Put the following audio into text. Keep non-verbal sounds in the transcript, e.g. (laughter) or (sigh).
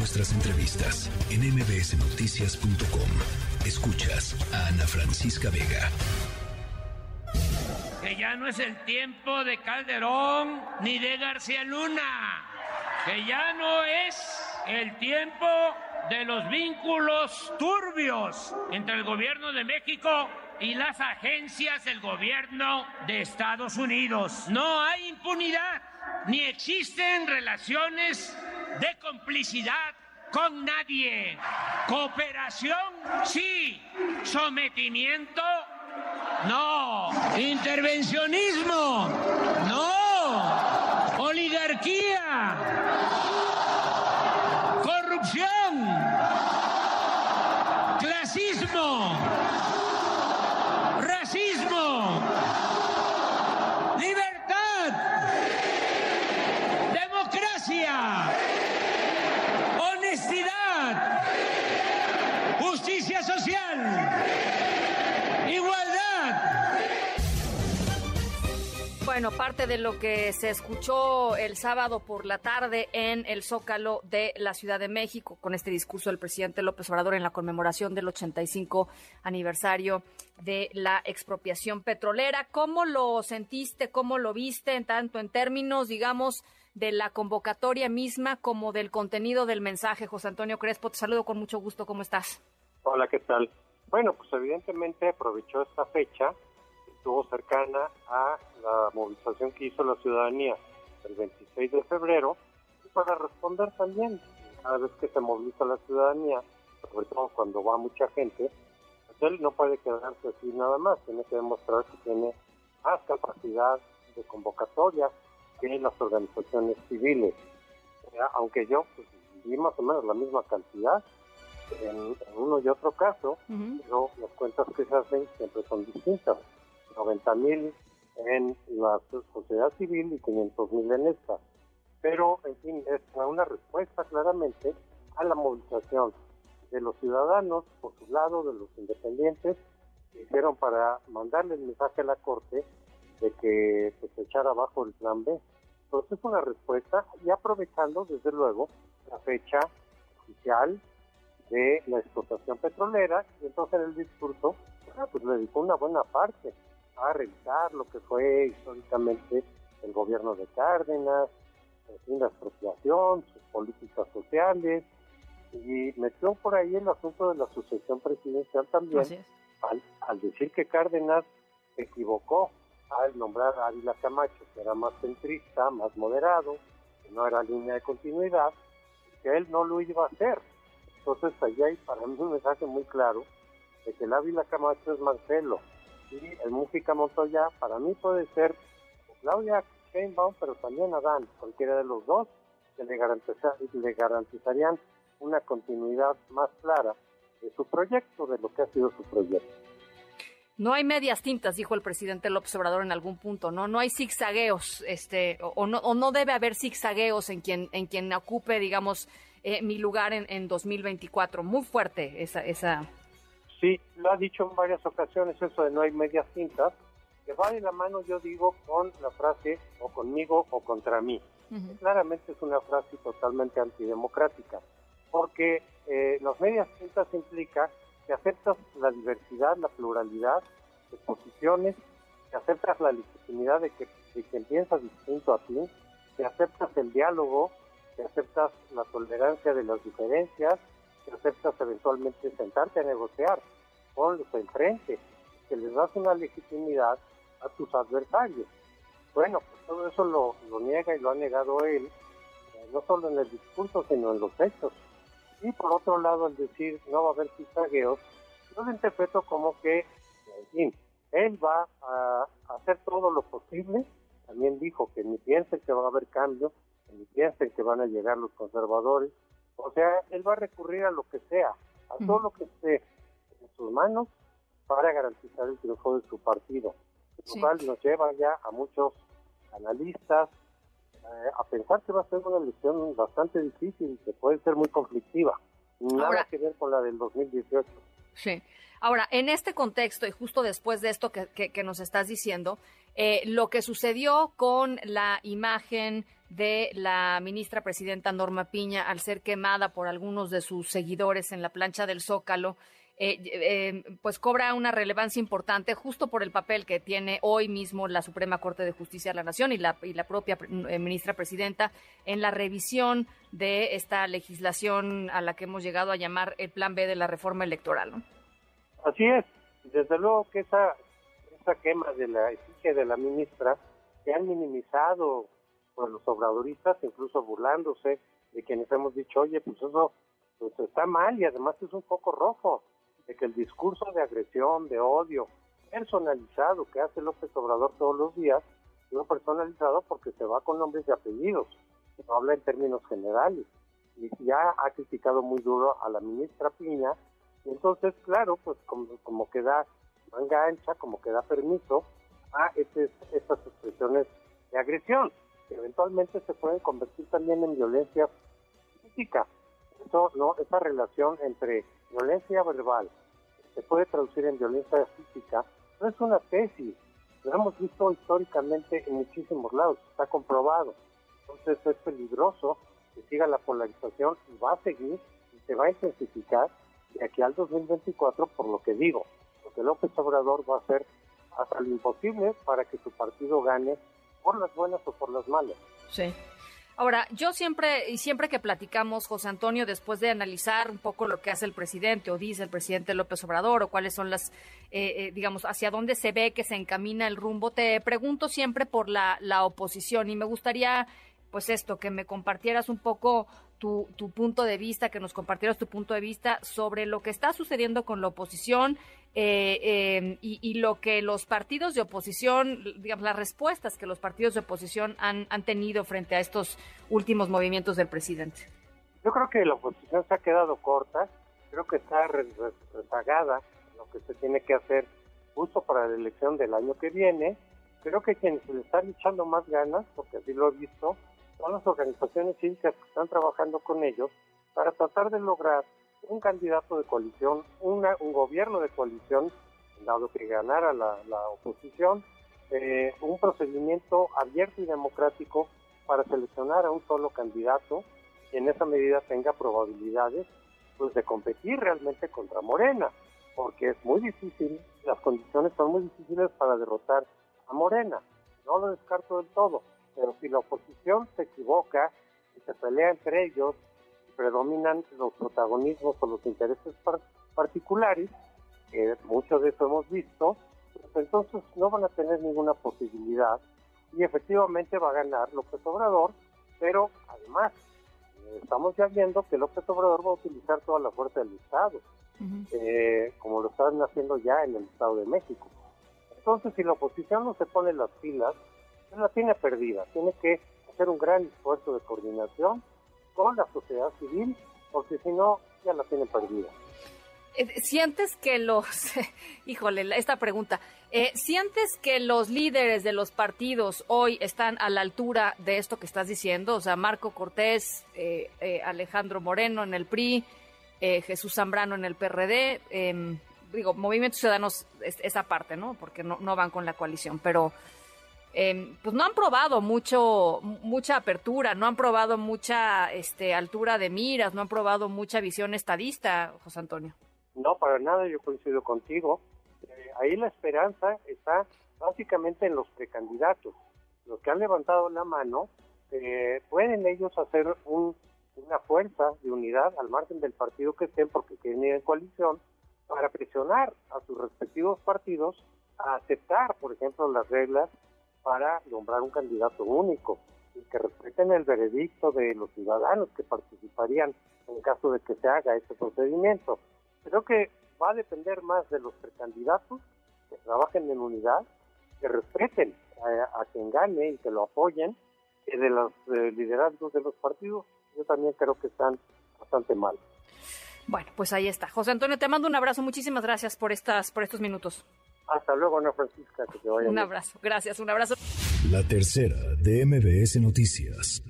nuestras entrevistas en mbsnoticias.com. Escuchas a Ana Francisca Vega. Que ya no es el tiempo de Calderón ni de García Luna. Que ya no es el tiempo de los vínculos turbios entre el gobierno de México y las agencias del gobierno de Estados Unidos. No hay impunidad, ni existen relaciones de complicidad con nadie. Cooperación, sí. Sometimiento, no. Intervencionismo, no. Oligarquía, corrupción, clasismo Bueno, parte de lo que se escuchó el sábado por la tarde en el Zócalo de la Ciudad de México con este discurso del presidente López Obrador en la conmemoración del 85 aniversario de la expropiación petrolera. ¿Cómo lo sentiste? ¿Cómo lo viste? En tanto en términos, digamos, de la convocatoria misma como del contenido del mensaje. José Antonio Crespo, te saludo con mucho gusto. ¿Cómo estás? Hola, ¿qué tal? Bueno, pues evidentemente aprovechó esta fecha estuvo cercana a la movilización que hizo la ciudadanía el 26 de febrero y para responder también cada vez que se moviliza la ciudadanía, sobre todo cuando va mucha gente, pues él no puede quedarse así nada más, tiene que demostrar que tiene más capacidad de convocatoria que las organizaciones civiles. Aunque yo pues, vi más o menos la misma cantidad en, uno y otro caso, pero las cuentas que se hacen siempre son distintas. 90 mil en la sociedad civil y 500 mil en esta. Pero, en fin, es una respuesta claramente a la movilización de los ciudadanos, por su lado, de los independientes, que hicieron para mandarle el mensaje a la Corte de que pues, echara abajo el plan B. Entonces es una respuesta y aprovechando, desde luego, la fecha oficial de la explotación petrolera, y entonces en el discurso, ah, pues le dedicó una buena parte a revisar lo que fue históricamente el gobierno de Cárdenas, la expropiación, sus políticas sociales, y metió por ahí el asunto de la sucesión presidencial también, al, decir que Cárdenas se equivocó al nombrar a Ávila Camacho, que era más centrista, más moderado, que no era línea de continuidad, que él no lo iba a hacer. Entonces, ahí hay para mí un mensaje muy claro de que el Ávila Camacho es Marcelo, y el Música Montoya para mí puede ser Claudia Sheinbaum, pero también Adán, cualquiera de los dos, que le, le garantizarían una continuidad más clara de su proyecto, de lo que ha sido su proyecto. No hay medias tintas, dijo el presidente López Obrador en algún punto, ¿no? No hay zigzagueos, este, o, no, o no debe haber zigzagueos en quien, en quien ocupe, digamos, eh, mi lugar en, en 2024. Muy fuerte esa, esa, Sí, lo ha dicho en varias ocasiones eso de no hay medias tintas, que va de la mano, yo digo, con la frase o conmigo o contra mí. Claramente es una frase totalmente antidemocrática, porque eh, las medias tintas implica que aceptas la diversidad, la pluralidad de posiciones, que aceptas la legitimidad de que, de quien piensa distinto a ti, que aceptas el diálogo, que aceptas la tolerancia de las diferencias, que aceptas eventualmente sentarte a negociar con los enfrente, que les das una legitimidad a tus adversarios. Bueno, pues todo eso lo, niega y lo ha negado él, eh, no solo en el discurso, sino en los hechos. Y por otro lado, al decir no va a haber pisagueos, yo lo interpreto como que, en fin, él va a hacer todo lo posible. También dijo que ni piensen que va a haber cambio, ni piensen que van a llegar los conservadores, o sea, él va a recurrir a lo que sea, a todo lo que esté en sus manos para garantizar el triunfo de su partido. Lo cual nos lleva ya a muchos analistas eh, a pensar que va a ser una elección bastante difícil, que puede ser muy conflictiva. Nada que ver con la del 2018. Sí. Ahora, en este contexto y justo después de esto que, que, nos estás diciendo, eh, lo que sucedió con la imagen de la ministra presidenta Norma Piña al ser quemada por algunos de sus seguidores en la plancha del Zócalo. Eh, eh, pues cobra una relevancia importante justo por el papel que tiene hoy mismo la Suprema Corte de Justicia de la Nación y la, y la propia eh, ministra presidenta en la revisión de esta legislación a la que hemos llegado a llamar el Plan B de la reforma electoral. Así es, desde luego que esa, esa quema de la efigie de la ministra se han minimizado los obradoristas, incluso burlándose de quienes hemos dicho, oye, pues eso pues está mal y además es un poco rojo de que el discurso de agresión, de odio personalizado que hace López Obrador todos los días, no personalizado porque se va con nombres y apellidos, no habla en términos generales. Y ya ha criticado muy duro a la ministra Piña, y entonces, claro, pues como, como que da manga ancha, como que da permiso a este, estas expresiones de agresión, eventualmente se pueden convertir también en violencia física. Eso, no, esa relación entre violencia verbal se puede traducir en violencia física, no es una tesis, lo hemos visto históricamente en muchísimos lados, está comprobado. Entonces es peligroso que siga la polarización y va a seguir y se va a intensificar de aquí al 2024 por lo que digo, porque López Obrador va a hacer hasta lo imposible para que su partido gane por las buenas o por las malas. Sí. Ahora, yo siempre, y siempre que platicamos, José Antonio, después de analizar un poco lo que hace el presidente o dice el presidente López Obrador o cuáles son las, eh, eh, digamos, hacia dónde se ve que se encamina el rumbo, te pregunto siempre por la, la oposición y me gustaría, pues esto, que me compartieras un poco tu, tu, punto de vista, que nos compartieras tu punto de vista sobre lo que está sucediendo con la oposición eh, eh, y, lo que los partidos de oposición, digamos, las respuestas que los partidos de oposición han, han tenido frente a estos últimos movimientos del presidente. Yo creo que la oposición se ha quedado corta, creo que está rezagada lo que se tiene que hacer justo para la elección del año que viene. Creo que quienes le están echando más ganas, porque así lo he visto, son las organizaciones cívicas que están trabajando con ellos para tratar de lograr un candidato de coalición, una, un gobierno de coalición, dado que ganara la, la oposición, eh, un procedimiento abierto y democrático para seleccionar a un solo candidato y en esa medida tenga probabilidades pues de competir realmente contra Morena, porque es muy difícil, las condiciones son muy difíciles para derrotar a Morena. No lo descarto del todo, pero si la oposición se equivoca y se pelea entre ellos predominan los protagonismos o los intereses par particulares, que mucho de eso hemos visto, pues entonces no van a tener ninguna posibilidad y efectivamente va a ganar López Obrador, pero además eh, estamos ya viendo que López Obrador va a utilizar toda la fuerza del Estado, uh -huh. eh, como lo están haciendo ya en el Estado de México. Entonces, si la oposición no se pone las pilas, pues la tiene perdida, tiene que hacer un gran esfuerzo de coordinación con la sociedad civil, porque si no, ya la tienen perdida. ¿Sientes que los, (laughs) híjole, esta pregunta, eh, ¿sientes que los líderes de los partidos hoy están a la altura de esto que estás diciendo? O sea, Marco Cortés, eh, eh, Alejandro Moreno en el PRI, Jesús Zambrano en el PRD, em, digo, Movimientos Ciudadanos, es, esa parte, ¿no? Porque no, no van con la coalición, pero pues no han probado mucho, mucha apertura, no han probado mucha este, altura de miras, no han probado mucha visión estadista, José Antonio. No, para nada, yo coincido contigo. Eh, ahí la esperanza está básicamente en los precandidatos. Los que han levantado la mano, eh, pueden ellos hacer un, una fuerza de unidad al margen del partido que estén, porque tienen en coalición, para presionar a sus respectivos partidos a aceptar, por ejemplo, las reglas para nombrar un candidato único y que respeten el veredicto de los ciudadanos que participarían en caso de que se haga ese procedimiento. Creo que va a depender más de los precandidatos que trabajen en unidad, que respeten a, a quien gane y que lo apoyen, que de los eh, liderazgos de los partidos, yo también creo que están bastante mal. Bueno, pues ahí está. José Antonio, te mando un abrazo. Muchísimas gracias por estas, por estos minutos. Hasta luego, Ana Francisca. Que te vaya un bien. abrazo. Gracias, un abrazo. La tercera de MBS Noticias.